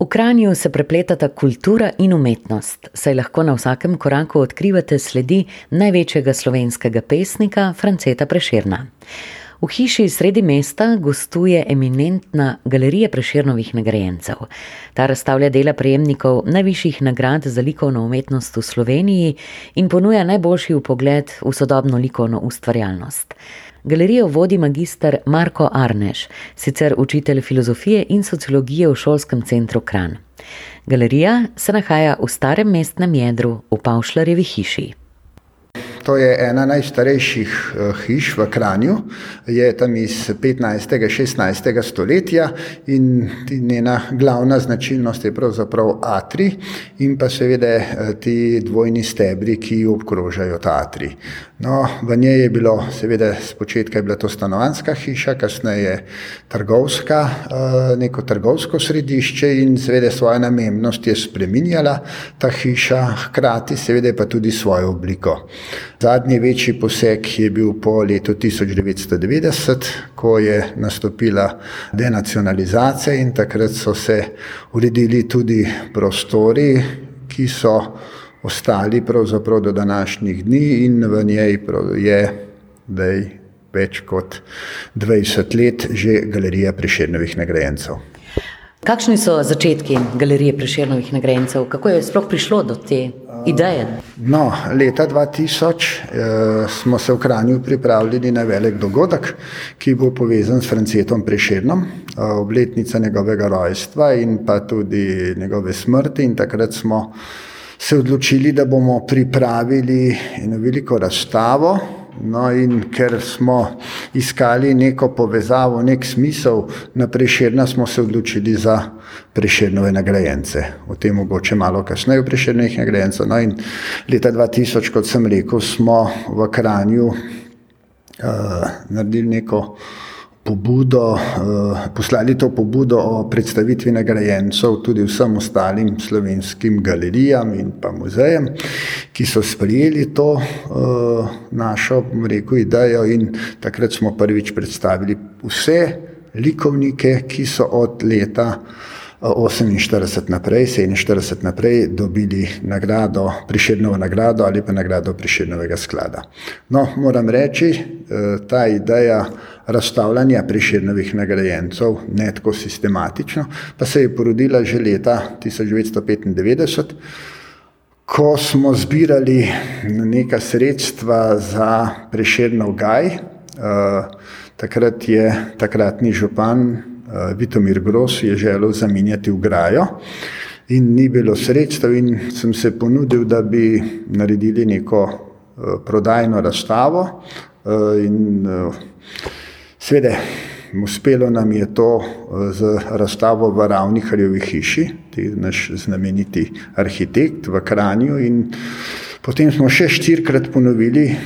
V Kranju se prepletata kultura in umetnost, saj lahko na vsakem koraku odkrivate sledi največjega slovenskega pesnika Franceta Preširna. V hiši sredi mesta gostuje eminentna galerija Preširnovih nagrajencev. Ta razstavlja dela prejemnikov najvišjih nagrad za likovno umetnost v Sloveniji in ponuja najboljši pogled v sodobno likovno ustvarjalnost. Galerijo vodi magister Marko Arneš, sicer učitelj filozofije in sociologije v šolskem centru Kran. Galerija se nahaja v starem mestnem jedru v Pavšlarjevi hiši. To je ena najstarejših eh, hiš v Kranju, je tam iz 15. in 16. stoletja in njena glavna značilnost je pravzaprav atri in pa seveda eh, ti dvojni stebri, ki obkrožajo ta atri. No, v njej je bilo, seveda, spočetka je bila to stanovanska hiša, kasneje trgovska, eh, neko trgovsko središče in seveda svojo namembnost je spreminjala ta hiša, hkrati seveda pa tudi svojo obliko. Zadnji večji poseg je bil po letu 1990, ko je nastopila denacionalizacija in takrat so se uredili tudi prostori, ki so ostali pravzaprav do današnjih dni in v njej je dej, več kot 20 let že galerija Prešernovih nagrajencev. Kakšni so začetki galerije Prešernovih nagrajencev? Kako je sploh prišlo do te ideje? No, leta 2000 eh, smo se v Kranju pripravljali na velik dogodek, ki bo povezan s Francetom Prešernom, eh, obletnica njegovega rojstva in pa tudi njegove smrti. In takrat smo se odločili, da bomo pripravili eno veliko razstavo. No, in ker smo iskali neko povezavo, nek smisel na preširna, smo se odločili za preširnove nagrajence. O tem mogoče malo kasneje v preširnih nagrajencev. No, in leta 2000, kot sem rekel, smo v Kranju uh, naredili neko pobudo, eh, poslali to pobudo o predstavitvi nagrajencev tudi vsem ostalim slovenskim galerijam in pa muzejem, ki so sprijeli to eh, našo rekel, idejo in takrat smo prvič predstavili vse likovnike, ki so od leta 48 naprej, 47 naprej dobili nagrado, priširnovo nagrado ali pa nagrado priširnovega sklada. No, moram reči, eh, ta ideja razstavljanja priširnovih nagrajencev ne tako sistematično, pa se je porodila že leta 1995, ko smo zbirali neka sredstva za priširnov gaj. Uh, takrat je takratni župan Vitomir Gros je želel zamenjati v grajo in ni bilo sredstev in sem se ponudil, da bi naredili neko uh, prodajno razstavo uh, in Sveda, uspelo nam je to eh, z razstavo v Ravni Hrjovi hiši, ti naš znameniti arhitekt v Kranju in potem smo še štirikrat ponovili eh,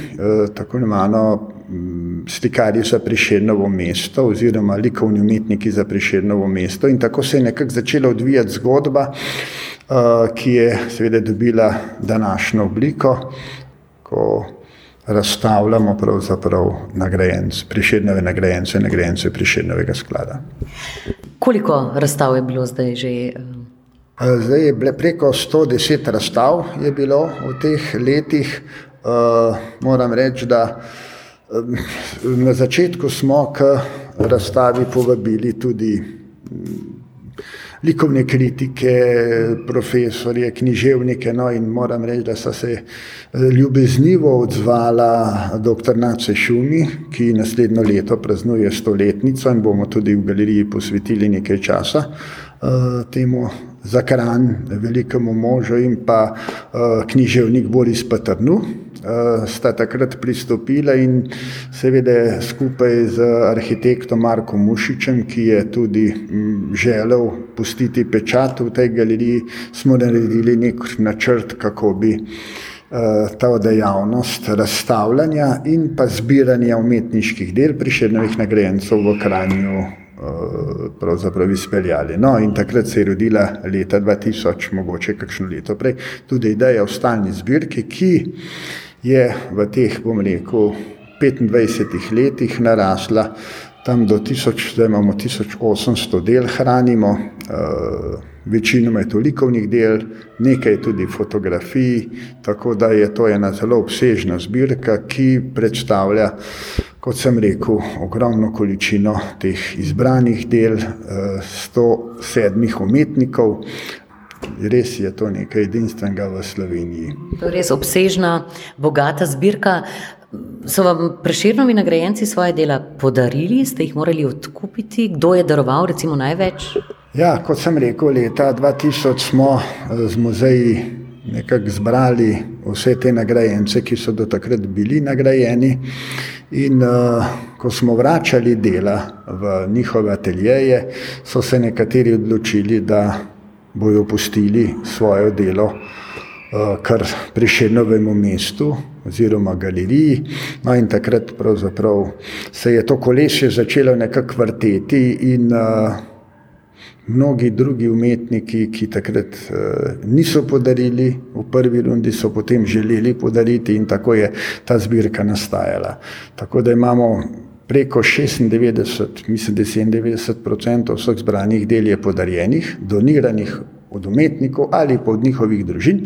tako imenovano mm, slikarji za priširnovo mesto oziroma likovni umetniki za priširnovo mesto in tako se je nekako začela odvijati zgodba, eh, ki je seveda dobila današnjo obliko, ko razstavljamo pravzaprav nagrajenc, priširnove nagrajence, nagrajence priširnovega sklada. Koliko razstav je bilo zdaj že? Eh? Eh, zdaj je bilo preko 110 razstav je bilo v teh letih. Uh, moram reči, da um, na začetku smo k razstavi povabili tudi likovne kritike, profesorje, književnike. No, in moram reči, da so se eh, ljubeznivo odzvala dr. Nace Šumi, ki naslednjo leto praznuje stoletnico in bomo tudi v galeriji posvetili nekaj časa uh, temu zakran velikemu možu in pa uh, književnik Boris Patrnu. Uh, sta takrat pristopila in seveda skupaj z arhitektom Markom Mušičem, ki je tudi m, želel pustiti pečat v tej galeriji, smo naredili nek načrt, kako bi uh, ta dejavnost razstavljanja in pa zbiranja umetniških del priširnovih nagrajencev v Kranju Eh, pravzaprav izpeljali. No, in takrat se je rodila leta 2000, mogoče kakšno leto prej, tudi ideja o stalni zbirki, ki je v teh, bom rekel, 25 letih narasla tam do 1000, zdaj imamo 1800 del, hranimo, uh, večinoma je to likovnih del, nekaj tudi fotografij, tako da je to ena zelo obsežna zbirka, ki predstavlja, kot sem rekel, ogromno količino teh izbranih del, uh, 107 umetnikov. Res je to nekaj edinstvenega v Sloveniji. To je res obsežna, bogata zbirka. So vam preširnovi nagrajenci svoje dela podarili, ste jih morali odkupiti? Kdo je daroval recimo največ? Ja, kot sem rekel, leta 2000 smo eh, z muzeji nekako zbrali vse te nagrajence, ki so do takrat bili nagrajeni. In uh, ko smo vračali dela v njihove ateljeje, so se nekateri odločili, da bojo opustili svoje delo uh, kar priširnovemu mestu, oziroma galeriji. No, in takrat se je to kolesje začelo nekako vrteti, in uh, mnogi drugi umetniki, ki takrat uh, niso podarili v prvi rundi, so potem želeli podariti, in tako je ta zbirka nastajala. Tako da imamo. Preko 96, mislim, da 97% vseh zbranih del je podarjenih, doniranih od umetnikov ali pa od njihovih družin,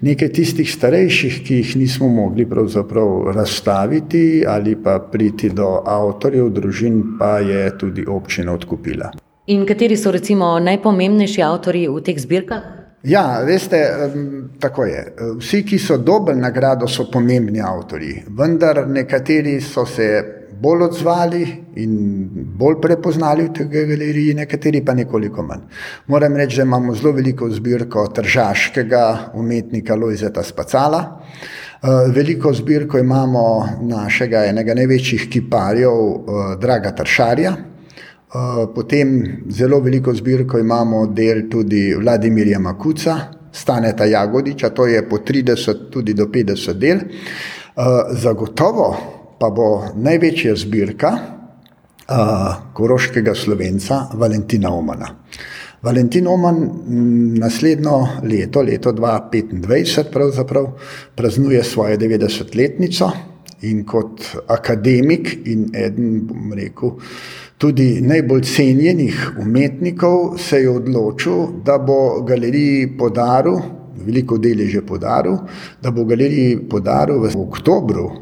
nekaj tistih starejših, ki jih nismo mogli pravzaprav razstaviti ali pa priti do avtorjev družin, pa je tudi občina odkupila. In kateri so recimo najpomembnejši avtori v teh zbirkah? Ja, veste, tako je. Vsi, ki so dobili nagrado, so pomembni avtori, vendar nekateri so se bolj odzvali in bolj prepoznali v tej galeriji, nekateri pa nekoliko manj. Moram reči, da imamo zelo veliko zbirko tržaškega umetnika Lojzeta Spacala. Eh, veliko zbirko imamo našega enega največjih kiparjev, eh, Draga Tršarja. Eh, potem zelo veliko zbirko imamo del tudi Vladimirja Makuca, Staneta Jagodiča, to je po 30 tudi do 50 del. Zagotovo pa bo največja zbirka uh, koroškega slovenca Valentina Omana. Valentin Oman naslednjo leto, leto 2025, pravzaprav praznuje svojo 90-letnico in kot akademik in eden, bom rekel, tudi najbolj cenjenih umetnikov se je odločil, da bo galeriji podaril veliko del je že podaril, da bo galeriji podaril v oktobru uh,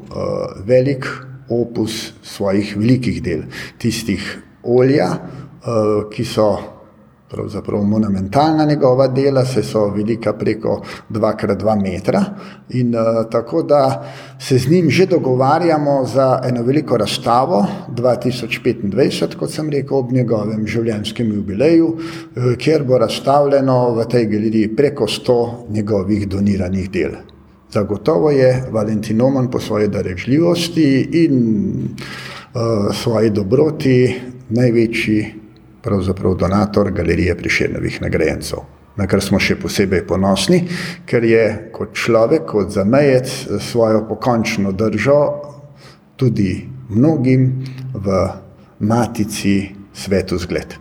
velik opus svojih velikih del, tistih olja, uh, ki so pravzaprav monumentalna njegova dela, se so velika preko 2x2 metra. In uh, tako da se z njim že dogovarjamo za eno veliko razstavo 2025, kot sem rekel, ob njegovem življenjskem jubileju, uh, kjer bo razstavljeno v tej galeriji preko 100 njegovih doniranih del. Zagotovo je Valentin Oman po svoji darežljivosti in uh, svoji dobroti največji pravzaprav donator galerije priširnovih nagrajencev. Na kar smo še posebej ponosni, ker je kot človek, kot zamejec svojo pokončno držo tudi mnogim v matici svetu zgled.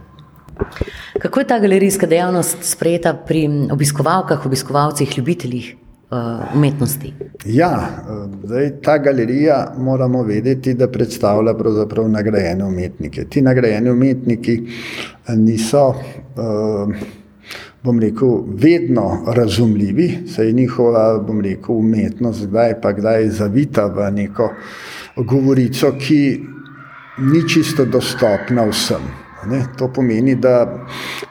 Kako je ta galerijska dejavnost sprejeta pri obiskovalkah, obiskovalcih, ljubiteljih? Uh, umetnosti. Ja, zdaj, ta galerija moramo vedeti, da predstavlja pravzaprav nagrajene umetnike. Ti nagrajeni umetniki eh, niso, uh, bom rekel, vedno razumljivi, saj je njihova, bom rekel, umetnost kdaj pa kdaj zavita v neko govorico, ki ni čisto dostopna vsem. Ne, to pomeni, da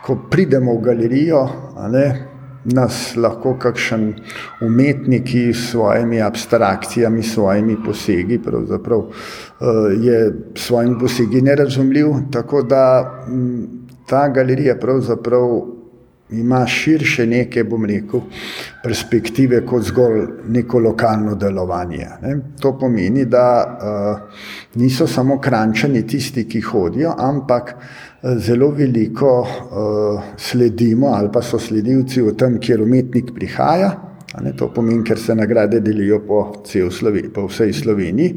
ko pridemo v galerijo, ne, nas lahko kakšen umetnik s svojimi abstrakcijami, s svojimi posegi, pravzaprav eh, je s svojimi posegi nerazumljiv. Tako da mm, ta galerija pravzaprav ima širše neke, bom rekel, perspektive kot zgolj neko lokalno delovanje. Ne. To pomeni, da uh, niso samo krančani tisti, ki hodijo, ampak zelo veliko uh, sledimo ali pa so sledilci v tem, kjer umetnik prihaja. Ne, to pomeni, ker se nagrade delijo po, Sloveniji, po vsej Sloveniji.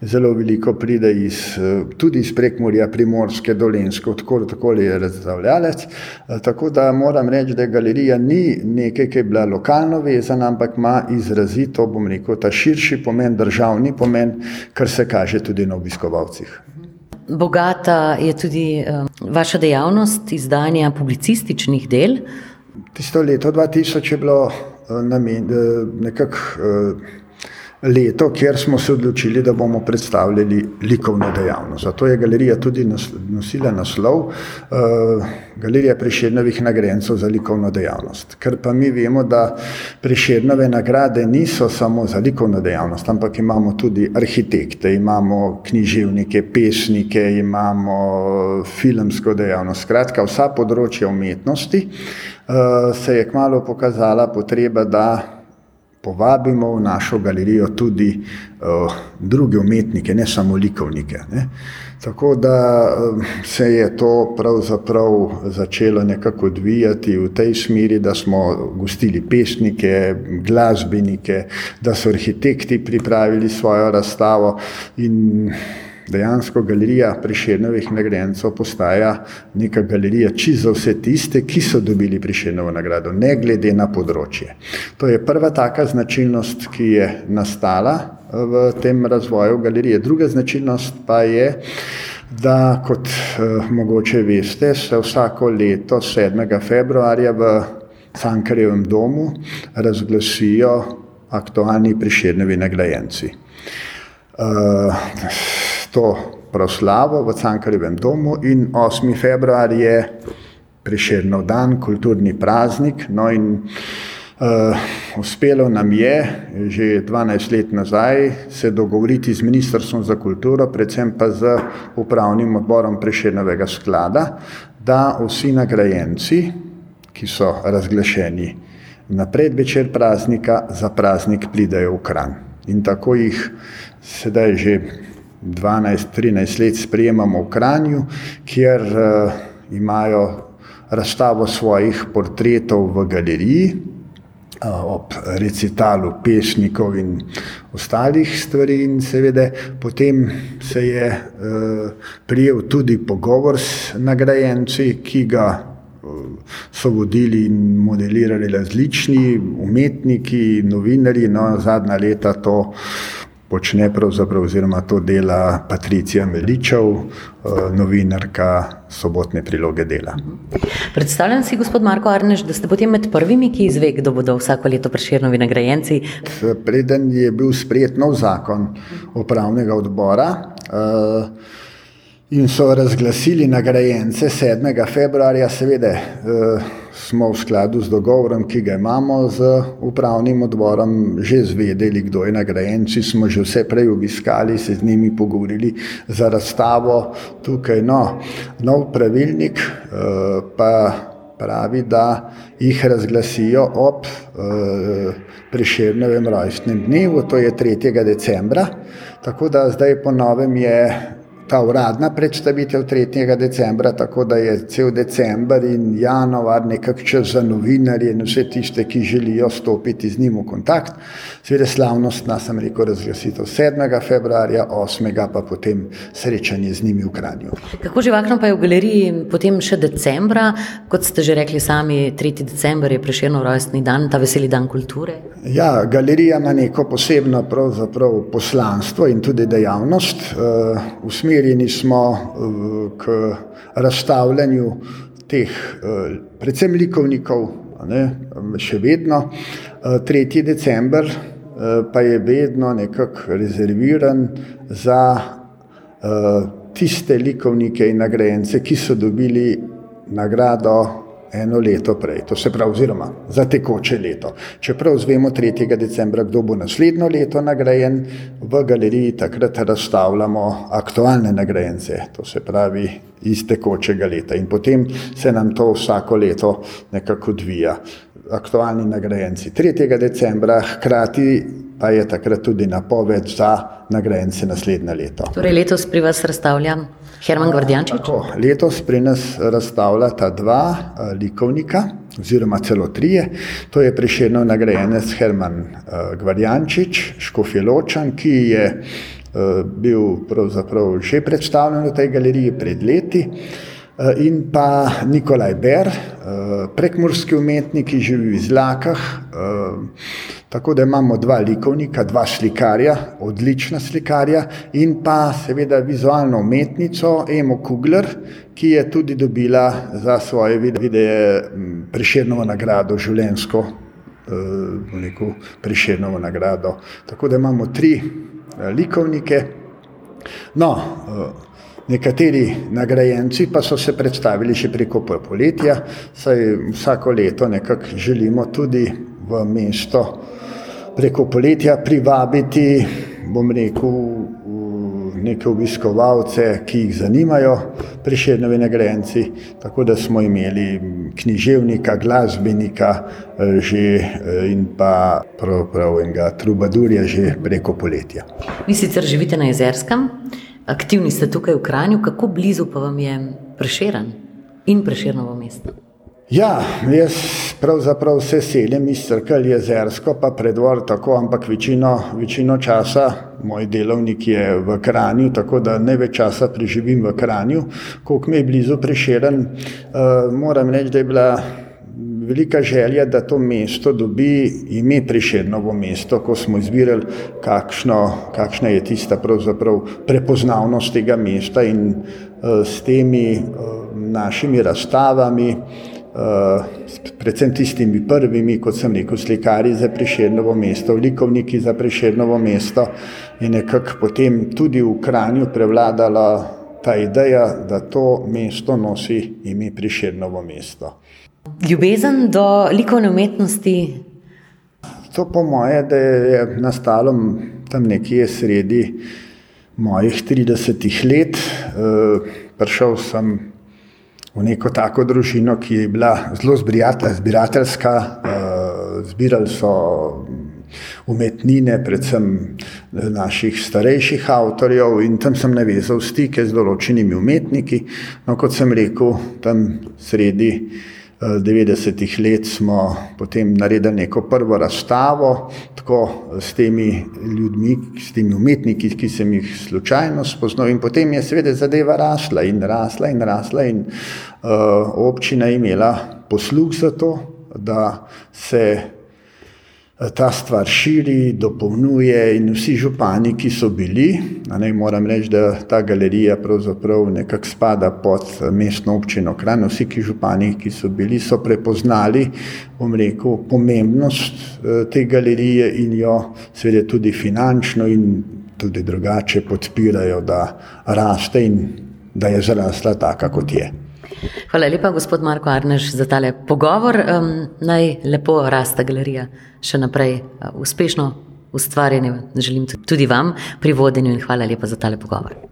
Zelo veliko pride iz, eh, tudi iz prekmorja, primorske, dolenske, tako, tako je razstavljalec. Eh, tako da moram reči, da galerija ni nekaj, ki je bila lokalno vezana, ampak ima izrazito, bom rekel, ta širši pomen, državni pomen, kar se kaže tudi na obiskovalcih. Bogata je tudi um, vaša dejavnost izdanja publicističnih del. Tisto leto 2000 je bilo uh, namen, uh, nekako. Leto, kjer smo se odločili, da bomo predstavljali likovno dejavnost. Zato je galerija tudi nosila naslov uh, Galerija Preširnovih nagrajencev za likovno dejavnost. Ker pa mi vemo, da Preširnove nagrade niso samo za likovno dejavnost, ampak imamo tudi arhitekte, imamo književnike, pesnike, imamo filmsko dejavnost. Skratka, vsa področja umetnosti uh, se je kmalo pokazala potreba, da povabimo v našo galerijo tudi uh, druge umetnike, ne samo likovnike. Ne. Tako da uh, se je to pravzaprav začelo nekako odvijati v tej smeri, da smo gostili pesnike, glasbenike, da so arhitekti pripravili svojo razstavo in dejansko galerija Priširnovih nagrajencev postaja neka galerija čisto za vse tiste, ki so dobili Priširnovo nagrado, ne glede na področje. To je prva taka značilnost, ki je nastala v tem razvoju galerije. Druga značilnost pa je, da kot eh, mogoče veste, se vsako leto 7. februarja v Cankarjevem domu razglasijo aktualni Priširnovi nagrajenci. Uh, to proslavo v Cankarjevem domu in 8. februar je priširnov dan, kulturni praznik. No in uh, uspelo nam je že 12 let nazaj se dogovoriti z Ministrstvom za kulturo, predvsem pa z upravnim odborom Priširnovega sklada, da vsi nagrajenci, ki so razglašeni na predvečer praznika, za praznik pridajo v kran. In tako jih sedaj že 12-13 let sprejemamo v Kranju, kjer uh, imajo razstavo svojih portretov v galeriji uh, ob recitalu pesnikov in ostalih stvari in seveda potem se je uh, prijel tudi pogovor s nagrajenci, ki ga so vodili in modelirali različni umetniki, novinari, no zadnja leta to počne pravzaprav, oziroma to dela Patricija Meličev, eh, novinarka sobotne priloge dela. Predstavljam si, gospod Marko Arnež, da ste potem med prvimi, ki izve, kdo bodo vsako leto preširnovi nagrajenci. Preden je bil sprejet nov zakon upravnega odbora, uh, in so razglasili nagrajence 7. februarja, seveda eh, smo v skladu z dogovorom, ki ga imamo z upravnim odborom, že zvedeli, kdo je nagrajenci, smo že vse prej obiskali, se z njimi pogovorili za razstavo tukaj. No, nov pravilnik eh, pa pravi, da jih razglasijo ob eh, preširnovem rojstnem dnevu, to je 3. decembra, tako da zdaj po novem je ta uradna predstavitev 3. decembra, tako da je cel december in januar nekako čas za novinarje in vse tiste, ki želijo stopiti z njim v kontakt. Sveda slavnost, nas sem rekel, razglasitev 7. februarja, 8. pa potem srečanje z njimi v Kranju. Kako živahno pa je v galeriji potem še decembra, kot ste že rekli sami, 3. december je prešeno rojstni dan, ta veseli dan kulture? Ja, galerija ima neko posebno poslanstvo in tudi dejavnost. Uh, usmerjeni smo eh, k razstavljanju teh, eh, predvsem likovnikov, ne, še vedno. 3. Eh, december pa je vedno nekako rezerviran za tiste likovnike in nagrajence, ki so dobili nagrado eno leto prej, to se pravi, oziroma za tekoče leto. Čeprav zvemo 3. decembra, kdo bo naslednjo leto nagrajen, v galeriji takrat razstavljamo aktualne nagrajence, to se pravi iz tekočega leta. In potem se nam to vsako leto nekako odvija. Aktualni nagrajenci 3. decembra, hkrati pa je takrat tudi napoved za nagrajence naslednje leto. Torej letos pri vas razstavljam. Herman Gvardjančič? Tako, letos pri nas razstavljata dva uh, likovnika, oziroma celo trije. To je priširno nagrajenec Herman uh, Gvardjančič, Škofjeločan, ki je uh, bil pravzaprav že predstavljen v tej galeriji pred leti. In pa Nikolaj Ber, prekmorski umetnik, ki živi v Izlakah. Tako da imamo dva likovnika, dva slikarja, odlična slikarja in pa seveda vizualno umetnico Emo Kugler, ki je tudi dobila za svoje videe priširno nagrado življensko, neko priširno nagrado. Tako da imamo tri likovnike. No, nekateri nagrajenci pa so se predstavili še preko poletja, saj vsako leto nekako želimo tudi v mesto preko poletja privabiti, bom rekel, neke obiskovalce, ki jih zanimajo priširnovi nagrajenci, tako da smo imeli književnika, glasbenika že in pa pravzaprav enega trubadurja že preko poletja. Vi sicer živite na Jezerskem, aktivni ste tukaj v Kranju, kako blizu pa vam je Prešeren in Prešernovo mesto? Ja, jaz pravzaprav se selim iz Crkelj Jezersko, pa Preddvor tako, ampak večino, večino časa moj delovnik je v Kranju, tako da največ časa preživim v Kranju. Koliko mi je blizu Prešeren, moram reči, da je bila velika želja, da to mesto dobi ime Prešernovo mesto, ko smo izbirali, kakšno, kakšna je tista prepoznavnost tega mesta in s temi našimi razstavami, predvsem tistimi prvimi, kot sem rekel, slikarji za Prešernovo mesto, likovniki za Prešernovo mesto, je nekako potem tudi v Kranju prevladala ta ideja, da to mesto nosi ime Prešernovo mesto. Ljubezen do likovne umetnosti? To po moje, je nastalo tam nekje sredi mojih tridesetih let. Prišel sem v neko tako družino, ki je bila zelo zbirateljska, zbirali so umetnine, predvsem naših starejših avtorjev, in tam sem navezal stike z določenimi umetniki. No, kot sem rekel, tam sredi devetdesetih let smo potem naredili neko prvo razstavo, tako s temi ljudmi, s temi umetniki, ki sem jih slučajno spoznal, in potem je seveda zadeva rasla in rasla in rasla in občina je imela posluh za to, da se ta stvar širi, dopolnjuje, in vsi župani, ki so bili, ne, moram reči, da ta galerija pravzaprav nekako spada pod Mestno občino Kranj, vsi ti župani, ki so bili, so prepoznali, bom rekel, pomembnost te galerije in jo seveda tudi finančno in tudi drugače podpirajo, da raste in da je zrasla taka, kot je. Hvala lepa, gospod Marko Arnež, za tale pogovor. Naj lepo raste galerija še naprej, uspešno ustvarjanje želim tudi vam pri vodenju in hvala lepa za tale pogovor.